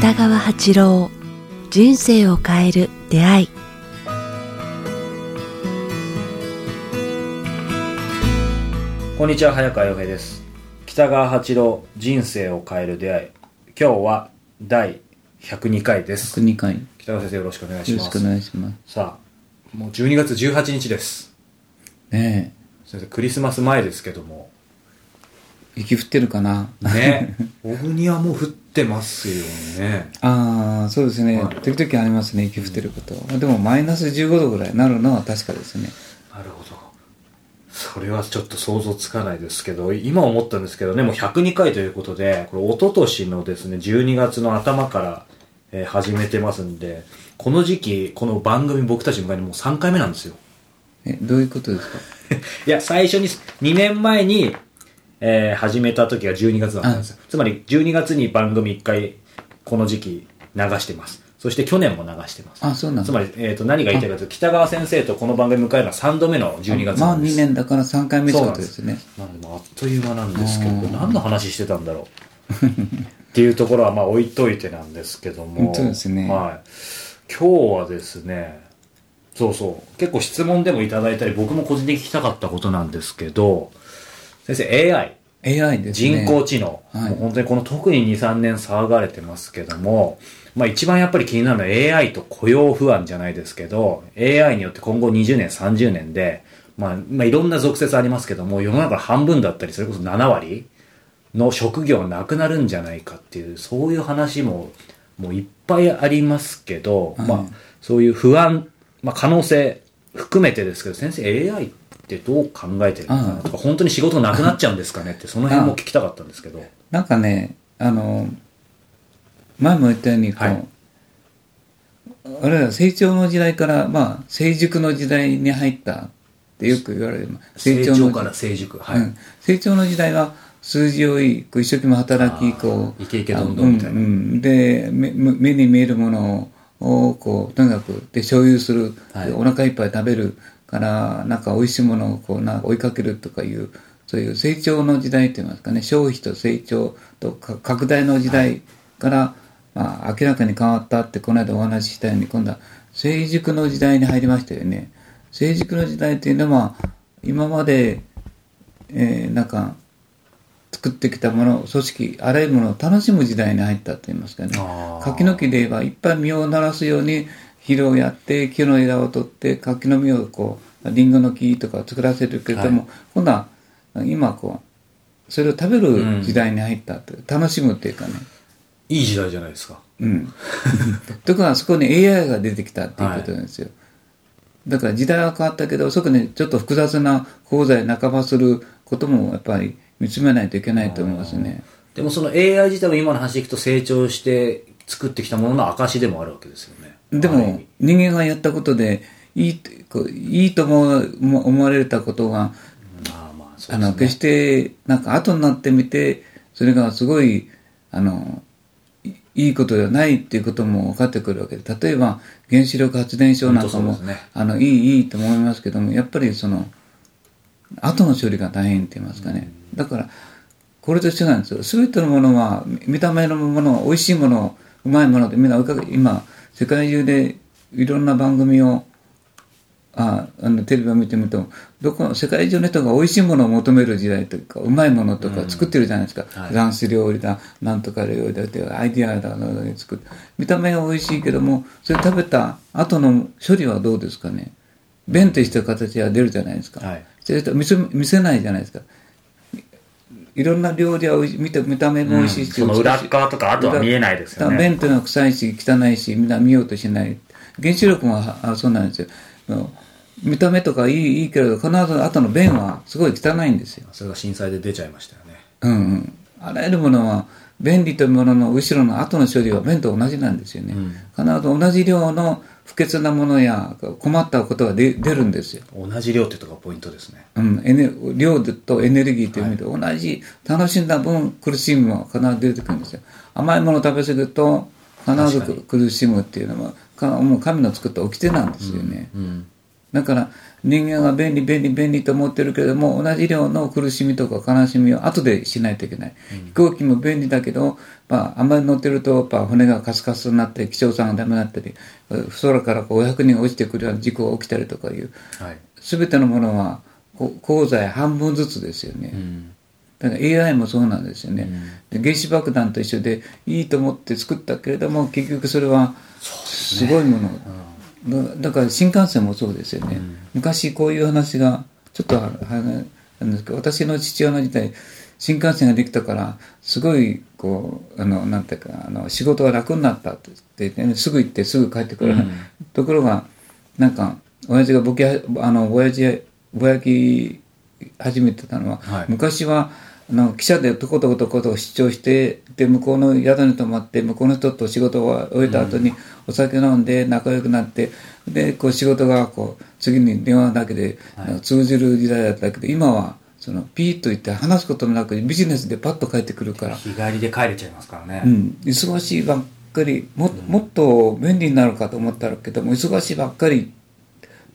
北川八郎人生を変える出会い。こんにちは早川洋平です。北川八郎人生を変える出会い。今日は第102回です。102回。よ北川先生よろしくお願いします。ろしくお願いします。さあもう12月18日ですね先生クリスマス前ですけども。え、雪降ってるかな？ね。小国はもう降ってますよね。ああ、そうですね、はい。時々ありますね、雪降ってること。でも、マイナス15度ぐらいになるのは確かですね。なるほど。それはちょっと想像つかないですけど今思ったんですけどねもう102回ということでこれ一昨年のですね12月の頭から、えー始めてますんでこの時期この番組僕たち迎えにもう3回目なんですよえ、どういうことですか？いや最初に2年前に、えー始めた時が12月だったんですよ。つまり12月に番組1回この時期流してます。そして去年も流してます。あ、そうなんだ。つまり、えー、と何が言いたいかというと北川先生とこの番組迎えるのは3度目の12月まあなんです。2年だから3回目ってことですね。なんでもうあっという間なんですけど、何の話してたんだろう？っていうところはまあ置いといてなんですけども。そうですね。はい。今日はですね、そうそう、結構質問でもいただいたり、僕も個人的に聞きたかったことなんですけど、先生、AI、AI ですね。人工知能、はい。もう本当にこの特に2、3年騒がれてますけども、まあ一番やっぱり気になるのは AI と雇用不安じゃないですけど、AI によって今後20年、30年で、まあ、まあいろんな属説ありますけども、世の中の半分だったり、それこそ7割の職業がなくなるんじゃないかっていう、そういう話も、もういっぱいありますけど、はい。まあ、そういう不安、まあ可能性含めてですけど、先生 AI ってどう考えてるのかなとか、本当に仕事なくなっちゃうんですかねって、その辺も聞きたかったんですけど。なんかね、あの、前も言ったように、こう、はい俺ら成長の時代から、まあ、成熟の時代に入ったってよく言われる。成の長から成熟。はい。うん、成長の時代は数字をいいこう一生懸命働きこうイケイケどんどんみたいなうんうんで目目に見えるものをこうとにかくで所有する、はい。お腹いっぱい食べるからなんか美味しいものをこうな追いかけるとかいうそういう成長の時代って言いますかね。消費と成長とか拡大の時代から、まあ、明らかに変わったってこの間お話ししたように今度は成熟の時代に入りましたよね。成熟の時代っていうのは今までえーなんか作ってきたもの組織あらゆるものを楽しむ時代に入ったと言いますかね柿の木で言えばいっぱい実をならすように肥料をやって木の枝を取って柿の実をこうリンゴの木とか作らせるけれども、は今度は今こうそれを食べる時代に入ったという、楽しむっていうかねいい時代じゃないですか。うん。ところがそこに AI が出てきたっていうことなんですよ。だから時代は変わったけど、そこにちょっと複雑な功罪半ばすることもやっぱり見つめないといけないと思いますね。でもその AI 自体も今の話でいくと成長して作ってきたものの証でもあるわけですよね。でも人間がやったことで、いいとこういいと思う思われたことが、まあまあ、そうあの。決して、なんか後になってみて、それがすごい、あの、いいいことではないっていうことも分かってくるわけで、例えば原子力発電所なんかも、ねあの、いい、いいと思いますけども、やっぱりその、後の処理が大変って言いますかね。だから、これと一緒なんですよ。すべてのものは、見た目のもの、美味しいもの、うまいもので、みんな今、世界中でいろんな番組を、ああのテレビを見てみると、どこの世界中の人が美味しいものを求める時代というか、うまいものとか作ってるじゃないですか。はいフランス料理だ、なんとか料理だって、アイディアだ、なんだ作る。見た目が美味しいけども、それ食べた後の処理はどうですかね。弁とした形は出るじゃないですか。はいそれと見せ見せないじゃないですか。いろんな料理は見た見た目も美味しいし、うんその裏っ側とか後は見えないですよね裏弁というのは臭いし、汚いし、みんな見ようとしない。原子力もああそうなんですよ。見た目とかいいいいけれど、必ず後の弁はすごい汚いんですよ。それが震災で出ちゃいましたよね。うんうん。あらゆるものは、便利というものの後ろの後の処理は便と同じなんですよね。必ず同じ量の不潔なものや困ったことが出出るんですよ。同じ量ってとこがポイントですね。うん、エネ量とエネルギーという意味で同じ、楽しんだ分苦しみも必ず出てくるんですよ。甘いものを食べ過ぎると必ず苦しむっていうのは、かもう神の作った掟なんですよね。うん。だから人間が便利便利便利と思ってるけれども同じ量の苦しみとか悲しみを後でしないといけない、飛行機も便利だけど、まあ、あんまり乗ってるとやっぱ骨がカスカスになって気象さんがダメになったり空からこう500人落ちてくるような事故が起きたりとかいうはい。全てのものはこ鋼材半分ずつですよね、うん。だから AI もそうなんですよね、で原子爆弾と一緒でいいと思って作ったけれども結局それはすごいもの、だだから新幹線もそうですよね、昔こういう話がちょっとなんですけど私の父親の時代新幹線ができたからすごいこうあのなんていうかあの仕事が楽になったって言って、ね、すぐ行ってすぐ帰ってくる、ところがなんか親父がボケあの親父ぼやき始めてたのは、はい。昔はあの記者でとことことこと主張してで向こうの宿に泊まって向こうの人と仕事を終えた後にお酒飲んで仲良くなってでこう仕事がこう次に電話だけで、通じる時代だったけど今はそのピーッと言って話すこともなくビジネスでパッと帰ってくるから、日帰りで帰れちゃいますからね、うん、忙しいばっかりももっと便利になるかと思ったけども忙しいばっかり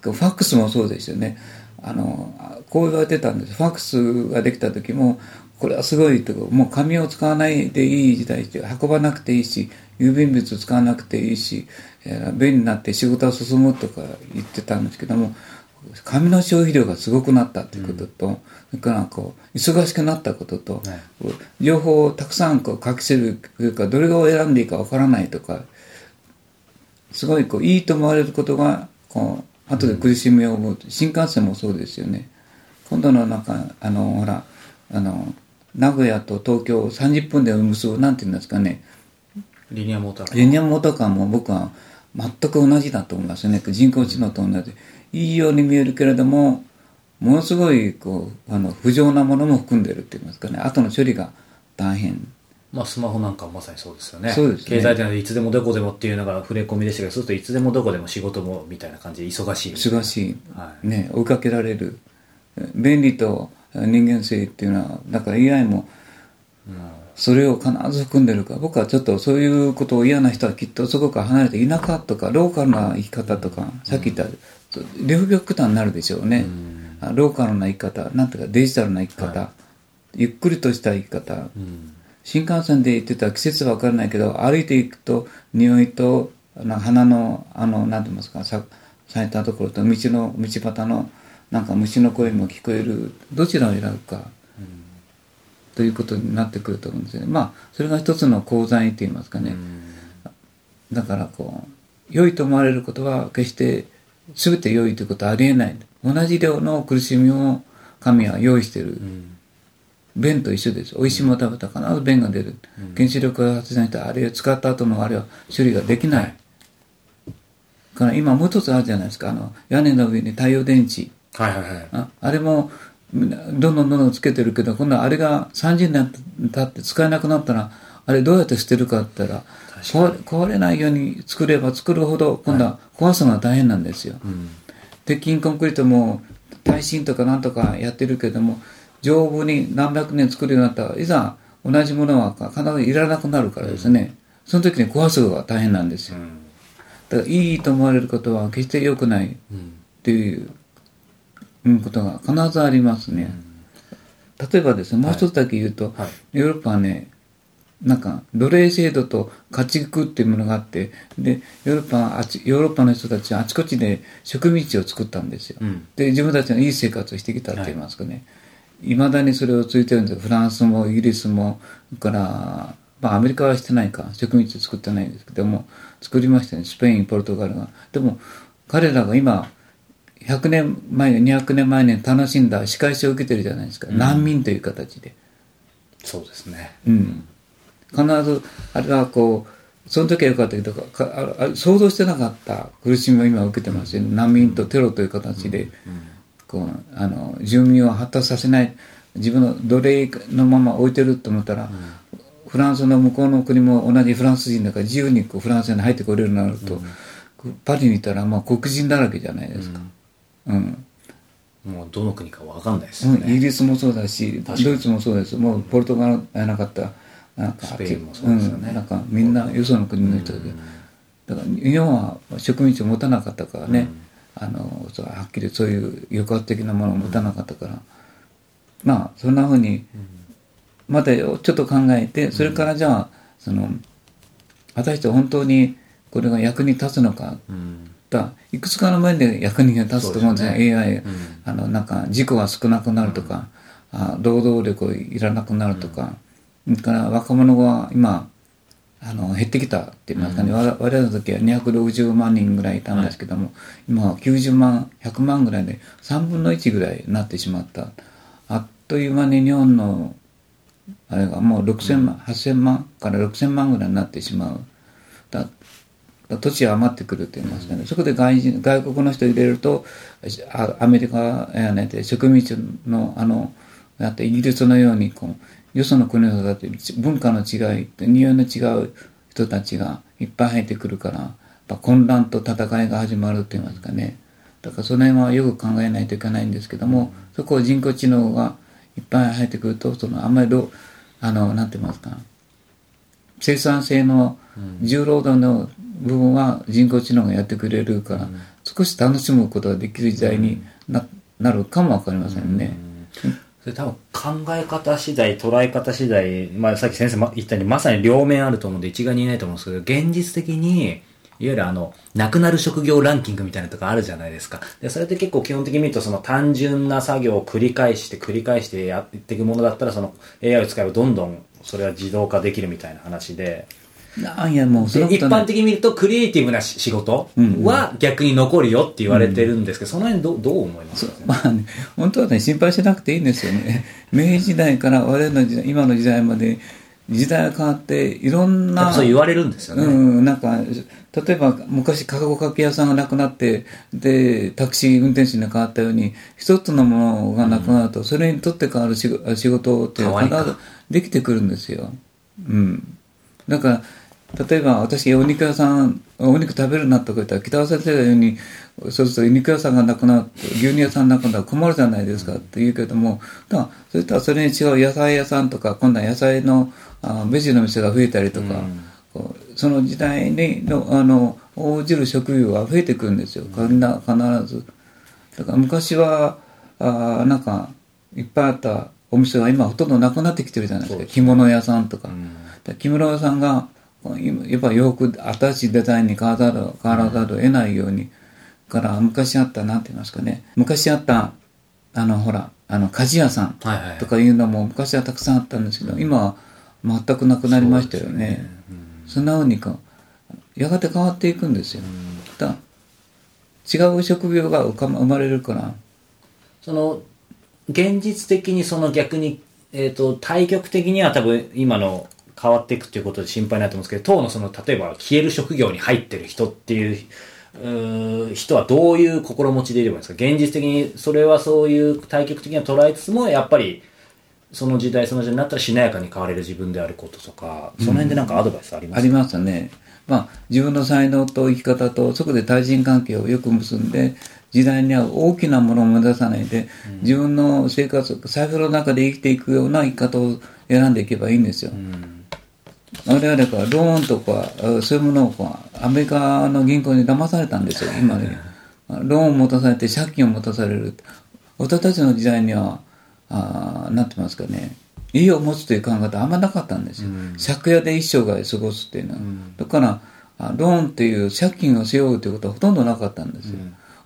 ファックスもそうですよねあのこう言われてたんです。ファックスができた時もこれはすごいともう紙を使わないでいい時代で運ばなくていいし郵便物使わなくていいし、えー便利になって仕事が進むとか言ってたんですけども紙の消費量がすごくなったということと、それからこう忙しくなったことと、情報をたくさんこう書きせるというかどれを選んでいいかわからないとかすごいこういいと思われることがこう後で苦しみを覚う、新幹線もそうですよね。今度のなんかあのほらあの名古屋と東京を30分で結ぶなんていうんですかね。リニアモーター。リニアモーターカーも僕は全く同じだと思いますね。人工知能と同じいいように見えるけれどもものすごいこうあの不浄なものも含んでるって言いますかね。後の処理が大変まあスマホなんかまさにそうですよね。そうですね。経済的でいつでもどこでもっていうのが触れ込みでしたけどそうするといつでもどこでも仕事もみたいな感じで忙しい。忙しい、はね、追いかけられる。便利と人間性っていうのはだから AI もそれを必ず含んでるから僕はちょっとそういうことを嫌な人はきっとそこから離れて田舎とかローカルな生き方とか、さっき言った両極端になるでしょうね、あローカルな生き方なんていうかデジタルな生き方、ゆっくりとした生き方、うん新幹線で行ってたら季節は分からないけど歩いていくと匂いとあの花のあの何て言いますかさ咲いたところと道の道端のなんか虫の声も聞こえる。どちらを選ぶか、ということになってくると思うんですよね。まあそれが一つの功罪って言いますかね、だからこう良いと思われることは決して全て良いということはありえない。同じ量の苦しみを神は用意している、便と一緒です。美味しいもの食べたら必ず便が出る。原子力発電したあるいは使った後のあれは処理ができない。はいから今もう一つあるじゃないですか。あの、屋根の上に太陽電池。はいはいはいああれも、どんどんどんどんつけてるけど、今度はあれが30年経って使えなくなったら、あれどうやって捨てるかって言ったら、壊れないように作れば作るほど、今度は壊すのが大変なんですよ。うん鉄筋コンクリートも耐震とかなんとかやってるけども丈夫に何百年作るようになったらいざ同じものは必ずいらなくなるからですね、その時に壊すのが大変なんですよ。うん。だからいいと思われることは決して良くない。っうんていううんことが必ずありますね、例えばですねもう一つだけ言うと、はい。ヨーロッパはねなんか奴隷制度と家畜っていうものがあってでヨーロッパはあちヨーロッパの人たちはあちこちで植民地を作ったんですよ、うん。で自分たちのいい生活をしてきたって言いますかね、いまだにそれを続いてるんですよ。フランスもイギリスも。から、まあ、アメリカはしてないか。植民地作ってないんですけども。作りましたね。スペインポルトガルが。でも彼らが今100年前200年前に楽しんだ仕返しを受けてるじゃないですか、難民という形で。そうですね。うん、必ずあれはこうその時は良かったけどか想像してなかった苦しみを今受けてますよね。難民とテロという形で、こうあの住民を発達させない自分の奴隷のまま置いてると思ったら、フランスの向こうの国も同じフランス人だから自由にこうフランスに入ってこれるようになると、こうパリにいたらまあ黒人だらけじゃないですか。うん。もうどの国かわかんないですうんイギリスもそうだしドイツもそうです。もうポルトガルやなかったなんかスペインもそうですよね。ん、なんかみんなよその国の人で、だから日本は植民地を持たなかったからね、ああのそうはっきりそういう抑圧的なものを持たなかったから、まあそんなふうにまたちょっと考えてそれからじゃあその果たして本当にこれが役に立つのかうん。だいくつかの面で役に立つと思うんですねそうです AI、うん。あのなんか事故が少なくなるとか、あ労働力がいらなくなるとか、それから若者が今あの減ってきたって言いますかね、我々我々の時は260万人ぐらいいたんですけども、今は90万100万ぐらいで3分の1ぐらいになってしまった。あっという間に日本のあれがもう6000万、8000万から6000万ぐらいになってしまう。だ土地が余ってくると言いますかね、そこで外人外国の人入れるとあアメリカやねで植民地のあのやってイギリスのようにこうよその国の人だって文化の違い匂いの違う人たちがいっぱい入ってくるからやっぱ混乱と戦いが始まると言いますかね。だからその辺はよく考えないといけないんですけども、そこを人工知能がいっぱい入ってくるとそのあんまりどあのなんて言いますか。生産性の重労働の部分は人工知能がやってくれるから、少し楽しむことができる時代にななるかもわかりませんね。それ多分考え方次第、捉え方次第、まあさっき先生も言ったようにまさに両面あると思うんで一概に言えないと思うんですけど、現実的に、いわゆるあの、なくなる職業ランキングみたいなとかあるじゃないですか。で、それって結構基本的に見るとその単純な作業を繰り返して繰り返してやっていくものだったらその AI を使えばどんどんそれは自動化できるみたいな話で、なんやもうそでのことない一般的に見るとクリエイティブなし仕事は逆に残るよって言われてるんですけど、その辺どうどう思います？か、まあね、本当はね、心配しなくていいんですよね。明治時代から我々の時代、今の時代まで、時代が変わって、いろんやっな、ぱそう言われるんですよね。うん、なんか、例えば昔、カゴかけ屋さんがなくなって、で、タクシー運転手に変わったように、一つのものがなくなると、それにとって変わる仕事仕事って変わりか必ずできてくるんですよ。うん。だから、例えば私、お肉屋さん、お肉食べるなとか言ったら、北川先生が言うように、そうすると肉屋さんがなくなって、牛乳屋さんがなくなったら困るじゃないですかって言うけども、だからそれとはそれに違う野菜屋さんとか、今度は野菜のあベジの店が増えたりとか、こうその時代にのあの応じる職業が増えてくるんですよ、必ず。だから昔は、あなんか、いっぱいあったお店が今ほとんどなくなってきてるじゃないですか。着物屋さんとか。で着物屋さんが、今やっぱ洋服、新しいデザインに変わらざる変わらざるを得ないように、から昔あった、なんて言いますかね。昔あった、あの、ほら、あの、鍛冶屋さんとかいうのも昔はたくさんあったんですけど、今は全くなくなりましたよね。そんな風にか、やがて変わっていくんですよ。だ違う職業が生まれるから、その、現実的にその逆に、えっ、と、対極的には多分今の変わっていくっていうことで心配になってますけど、当のその、例えば消える職業に入ってる人っていう、人はどういう心持ちでいればいいんですか？現実的にそれはそういう対極的には捉えつつも、やっぱり、その時代その時代になったらしなやかに変われる自分であることとか、その辺でなんかアドバイスあります？か、ありますね。まあ、自分の才能と生き方と、そこで対人関係をよく結んで、時代に合う大きなものを目指さないで、自分の生活、財布の中で生きていくような生き方を選んでいけばいいんですよ。我々がローンとか、あそういうものをこうアメリカの銀行に騙されたんですよ、今で。ローンを持たされて借金を持たされる。私たちの時代には、あーなんてますかね、家を持つという考え方あんまなかったんですよ。借家で一生涯過ごすっていうのは。だから、あローンっていう借金を背負うということはほとんどなかったんですよ。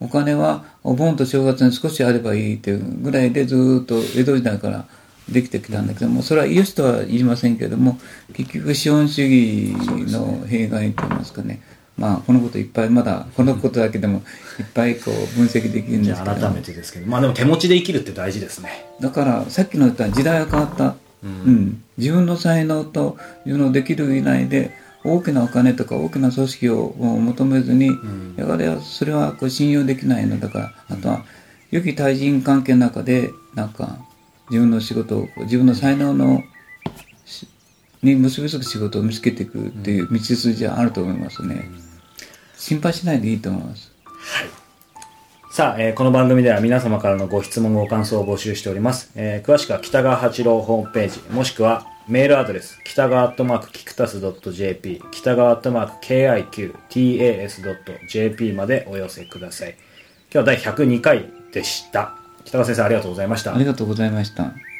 お金はお盆と正月に少しあればいいっていうぐらいでずーっと江戸時代からできてきたんだけども、それは良しとは言いませんけれども、結局資本主義の弊害といいますかね、まあ、このこといっぱいまだ、このことだけでもいっぱいこう分析できるんですけど。あ改めてですけど、まあでも手持ちで生きるって大事ですね。だからさっきの言った時代が変わった、うん。自分の才能と自分のできる以内で大きなお金とか大きな組織を求めずに、やがてそれはこう信用できないのだからあとは良き対人関係の中でなんか自分の仕事を自分の才能のしに結びつく仕事を見つけていくっていう道筋はあると思いますね、心配しないでいいと思いますさあ、えーこの番組では皆様からのご質問ご感想を募集しております。えー詳しくは北川八郎ホームページ、もしくはメールアドレス、北川アットマークキクタス .jp、北川アットマーク KIQTAS.jp までお寄せください。日は第102回でした。北川先生ありがとうございましたあ。りがとうございました。